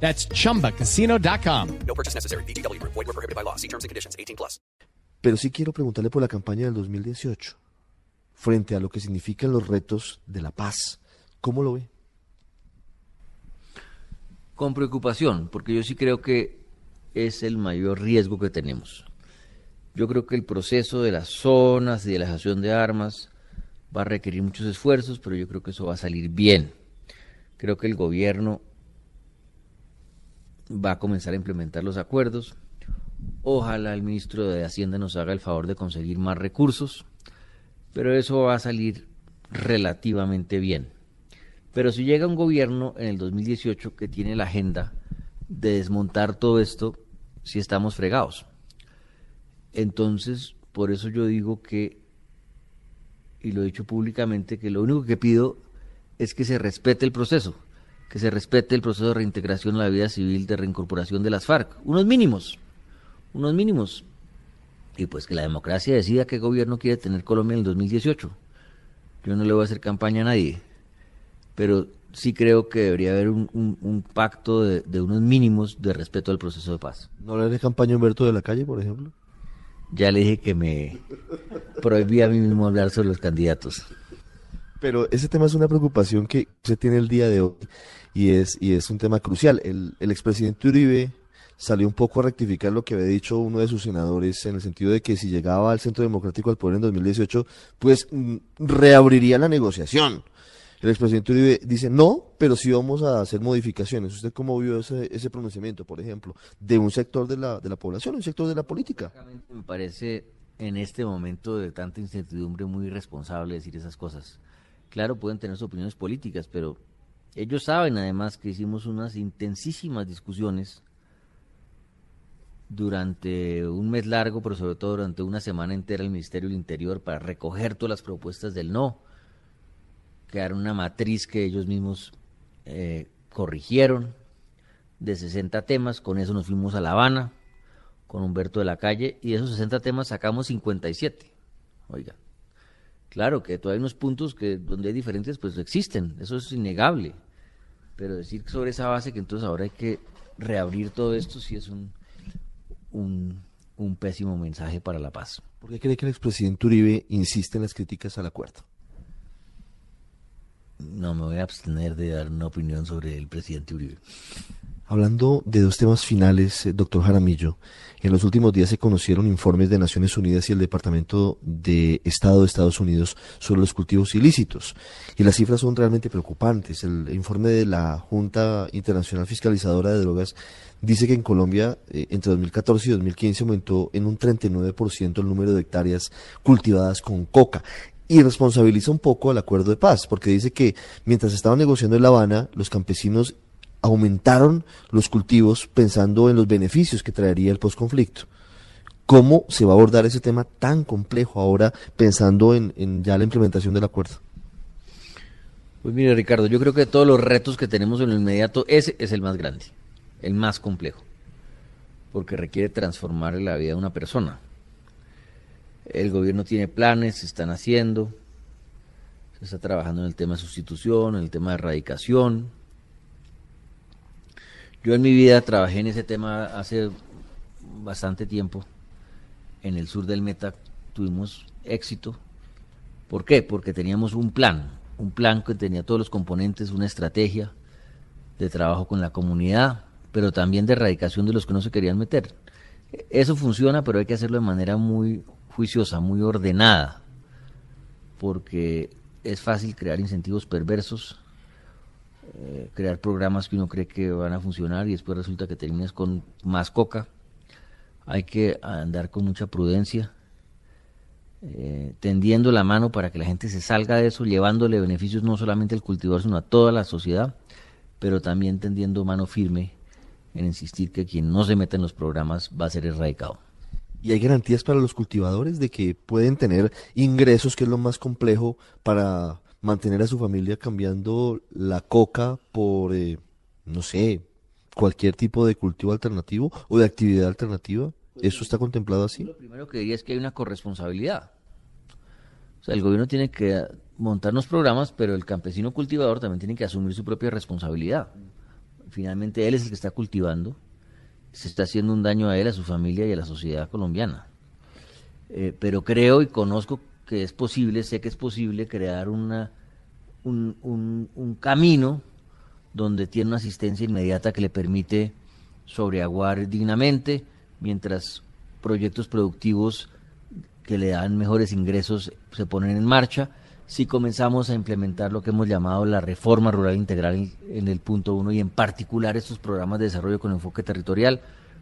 That's chumbacasino.com. No purchase necessary. BGW. Void were prohibited by law. See terms and conditions. 18 plus. Pero sí quiero preguntarle por la campaña del 2018, frente a lo que significan los retos de la paz. ¿Cómo lo ve? Con preocupación, porque yo sí creo que es el mayor riesgo que tenemos. Yo creo que el proceso de las zonas y de la dejación de armas va a requerir muchos esfuerzos, pero yo creo que eso va a salir bien. Creo que el gobierno va a comenzar a implementar los acuerdos. Ojalá el ministro de Hacienda nos haga el favor de conseguir más recursos, pero eso va a salir relativamente bien. Pero si llega un gobierno en el 2018 que tiene la agenda de desmontar todo esto, si estamos fregados. Entonces, por eso yo digo que, y lo he dicho públicamente, que lo único que pido es que se respete el proceso, que se respete el proceso de reintegración a la vida civil, de reincorporación de las FARC, unos mínimos, unos mínimos. Y pues que la democracia decida qué gobierno quiere tener Colombia en el 2018. Yo no le voy a hacer campaña a nadie, pero sí creo que debería haber un, un- un pacto de, de unos mínimos de respeto al proceso de paz. ¿No le haré campaña a Humberto de la Calle, por ejemplo? Ya le dije que me prohibí a mí mismo hablar sobre los candidatos. Pero ese tema es una preocupación que se tiene el día de hoy y es, y es un tema crucial. El, expresidente Uribe salió un poco a rectificar lo que había dicho uno de sus senadores en el sentido de que si llegaba al Centro Democrático al poder en 2018, pues mm, reabriría la negociación. El expresidente Uribe dice no, pero sí vamos a hacer modificaciones. ¿Usted cómo vio ese, ese pronunciamiento, por ejemplo, de un sector de la, de la población, un sector de la política? Me parece en este momento de tanta incertidumbre muy irresponsable decir esas cosas. Claro, pueden tener sus opiniones políticas, pero ellos saben además que hicimos unas intensísimas discusiones durante un mes largo, pero sobre todo durante una semana entera el Ministerio del Interior para recoger todas las propuestas del no, crear una matriz que ellos mismos eh, corrigieron de 60 temas, con eso nos fuimos a La Habana con Humberto de la Calle y de esos 60 temas sacamos 57. Oiga, claro que todavía hay unos puntos que donde hay diferentes pues existen, eso es innegable, pero decir sobre esa base que entonces ahora hay que reabrir todo esto sí es un, un, un pésimo mensaje para la paz. ¿Por qué cree que el expresidente Uribe insiste en las críticas al acuerdo? No me voy a abstener de dar una opinión sobre el presidente Uribe. Hablando de dos temas finales, eh, doctor Jaramillo, en los últimos días se conocieron informes de Naciones Unidas y el Departamento de Estado de Estados Unidos sobre los cultivos ilícitos. Y las cifras son realmente preocupantes. El informe de la Junta Internacional Fiscalizadora de Drogas dice que en Colombia eh, entre 2014 y 2015 aumentó en un 39% el número de hectáreas cultivadas con coca y responsabiliza un poco al acuerdo de paz, porque dice que mientras estaban negociando en La Habana, los campesinos aumentaron los cultivos pensando en los beneficios que traería el posconflicto. ¿Cómo se va a abordar ese tema tan complejo ahora pensando en, ya la implementación del acuerdo? Pues mire Ricardo, yo creo que de todos los retos que tenemos en lo inmediato, ese es el más grande, el más complejo, porque requiere transformar la vida de una persona. El gobierno tiene planes, se están haciendo, se está trabajando en el tema de sustitución, en el tema de erradicación. Yo en mi vida trabajé en ese tema hace bastante tiempo. En el sur del Meta tuvimos éxito. ¿Por qué? Porque teníamos un plan, un plan que tenía todos los componentes, una estrategia de trabajo con la comunidad, pero también de erradicación de los que no se querían meter. Eso funciona, pero hay que hacerlo de manera muy juiciosa, muy ordenada, porque es fácil crear incentivos perversos, eh, crear programas que uno cree que van a funcionar y después resulta que terminas con más coca. Hay que andar con mucha prudencia, eh, tendiendo la mano para que la gente se salga de eso, llevándole beneficios no solamente al cultivador, sino a toda la sociedad, pero también tendiendo mano firme en insistir que quien no se meta en los programas va a ser erradicado. ¿Y hay garantías para los cultivadores de que pueden tener ingresos, que es lo más complejo, para mantener a su familia cambiando la coca por, eh, no sé, cualquier tipo de cultivo alternativo o de actividad alternativa? ¿Eso está contemplado así? Lo primero que diría es que hay una corresponsabilidad. O sea, el gobierno tiene que montar unos programas, pero el campesino cultivador también tiene que asumir su propia responsabilidad. Finalmente él es el que está cultivando se está haciendo un daño a él, a su familia y a la sociedad colombiana. Eh, pero creo y conozco que es posible, sé que es posible crear una, un, un, camino donde tiene una asistencia inmediata que le permite sobreaguar dignamente, mientras proyectos productivos que le dan mejores ingresos se ponen en marcha. Si comenzamos a implementar lo que hemos llamado la reforma rural integral en el punto uno y en particular estos programas de desarrollo con enfoque territorial,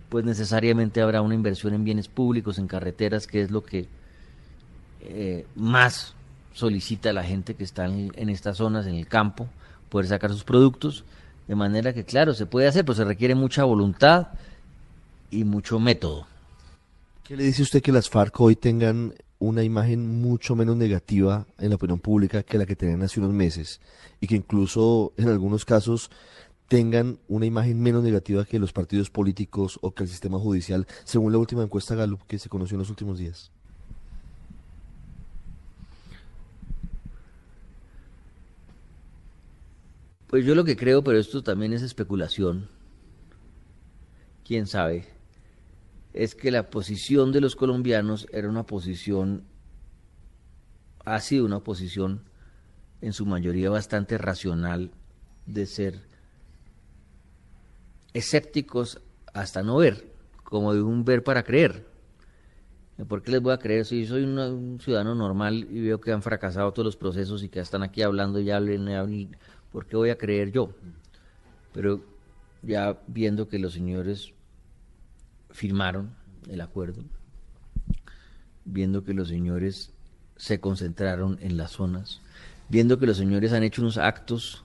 pues necesariamente habrá una inversión en bienes públicos, en carreteras, que es lo que eh, más solicita la gente que está en, en, estas zonas, en el campo, poder sacar sus productos, de manera que, claro, se puede hacer, pero se requiere mucha voluntad y mucho método. ¿Qué le dice usted que las FARC hoy tengan una imagen mucho menos negativa en la opinión pública que la que tenían hace unos meses y que incluso en algunos casos tengan una imagen menos negativa que los partidos políticos o que el sistema judicial, según la última encuesta Gallup que se conoció en los últimos días? Pues yo lo que creo, pero esto también es especulación, quién sabe, es que la posición de los colombianos era una posición, ha sido una posición en su mayoría bastante racional de ser escépticos hasta no ver, como de un ver para creer. ¿Por qué les voy a creer? Si soy un ciudadano normal y veo que han fracasado todos los procesos y que están aquí hablando y hablen, ¿por qué voy a creer yo? Pero ya viendo que los señores firmaron el acuerdo, viendo que los señores se concentraron en las zonas, viendo que los señores han hecho unos actos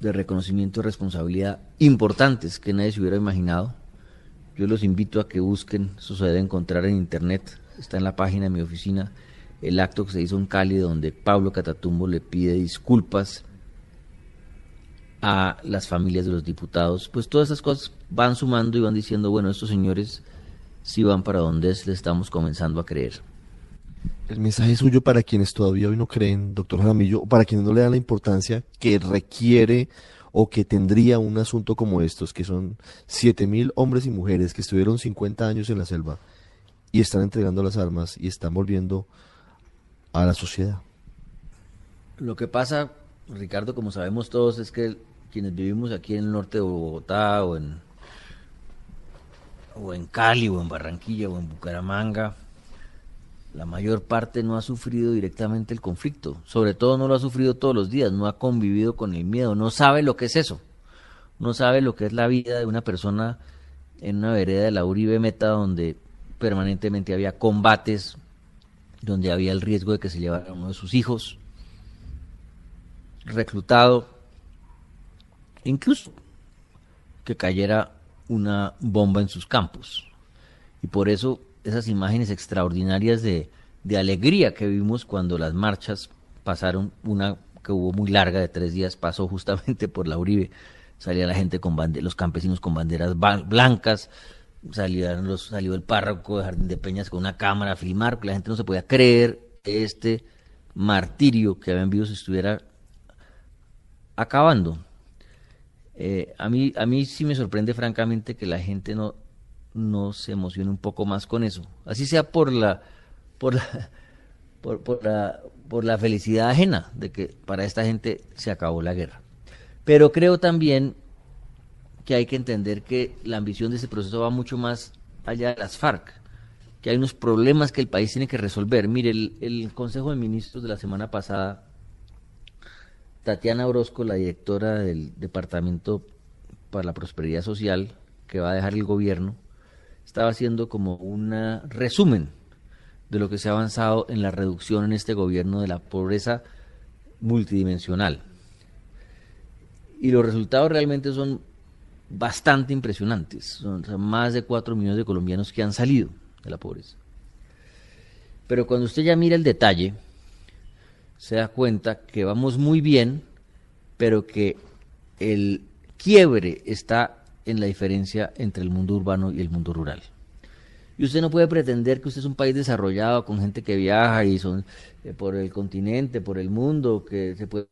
de reconocimiento de responsabilidad importantes que nadie se hubiera imaginado. Yo los invito a que busquen, eso se debe encontrar en internet, está en la página de mi oficina, el acto que se hizo en Cali donde Pablo Catatumbo le pide disculpas a las familias de los diputados, pues todas esas cosas van sumando y van diciendo, bueno, estos señores sí van para donde les estamos comenzando a creer. El mensaje suyo para quienes todavía hoy no creen, doctor Jaramillo, o para quienes no le dan la importancia que requiere o que tendría un asunto como estos, que son siete mil hombres y mujeres que estuvieron 50 años en la selva y están entregando las armas y están volviendo a la sociedad. Lo que pasa, Ricardo, como sabemos todos, es que quienes vivimos aquí en el norte de Bogotá o en, o en Cali o en Barranquilla o en Bucaramanga, la mayor parte no ha sufrido directamente el conflicto, sobre todo no lo ha sufrido todos los días, no ha convivido con el miedo, no sabe lo que es eso, no sabe lo que es la vida de una persona en una vereda de la Uribe Meta donde permanentemente había combates, donde había el riesgo de que se llevara uno de sus hijos, reclutado, incluso que cayera una bomba en sus campos. Y por eso esas imágenes extraordinarias de, alegría que vimos cuando las marchas pasaron, una que hubo muy larga de tres días, pasó justamente por la Uribe, salía la gente con los campesinos con banderas blancas, salían los, salió el párroco de Jardín de Peñas con una cámara a filmar, la gente no se podía creer este martirio que habían visto se estuviera acabando. Eh, a, mí, a mí sí me sorprende francamente que la gente no, no se emocione un poco más con eso. Así sea por la, por la, por, la, por la felicidad ajena de que para esta gente se acabó la guerra. Pero creo también que hay que entender que la ambición de ese proceso va mucho más allá de las FARC, que hay unos problemas que el país tiene que resolver. Mire, el Consejo de Ministros de la semana pasada Tatiana Orozco, la directora del Departamento para la Prosperidad Social que va a dejar el gobierno, estaba haciendo como un resumen de lo que se ha avanzado en la reducción en este gobierno de la pobreza multidimensional. Y los resultados realmente son bastante impresionantes. Son más de 4 millones de colombianos que han salido de la pobreza. Pero cuando usted ya mira el detalle, se da cuenta que vamos muy bien, pero que el quiebre está en la diferencia entre el mundo urbano y el mundo rural. Y usted no puede pretender que usted es un país desarrollado con gente que viaja y son eh, por el continente, por el mundo, que se puede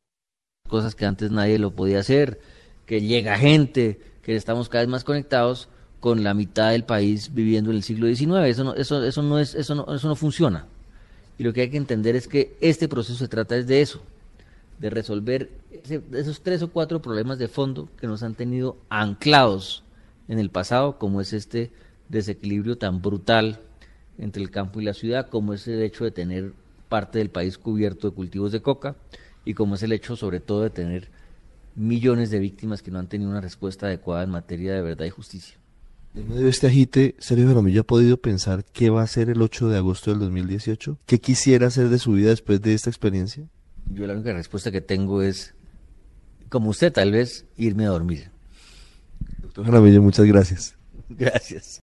cosas que antes nadie lo podía hacer, que llega gente, que estamos cada vez más conectados con la mitad del país viviendo en el siglo XIX. Eso no, eso, eso no es, eso no, eso no funciona. Y lo que hay que entender es que este proceso se trata es de eso, de resolver esos tres o cuatro problemas de fondo que nos han tenido anclados en el pasado, como es este desequilibrio tan brutal entre el campo y la ciudad, como es el hecho de tener parte del país cubierto de cultivos de coca y como es el hecho sobre todo de tener millones de víctimas que no han tenido una respuesta adecuada en materia de verdad y justicia. En medio de este agite, Sergio Jaramillo ha podido pensar qué va a hacer el 8 de agosto del 2018, qué quisiera hacer de su vida después de esta experiencia. Yo la única respuesta que tengo es, como usted tal vez, irme a dormir. Doctor Jaramillo, muchas gracias. Gracias.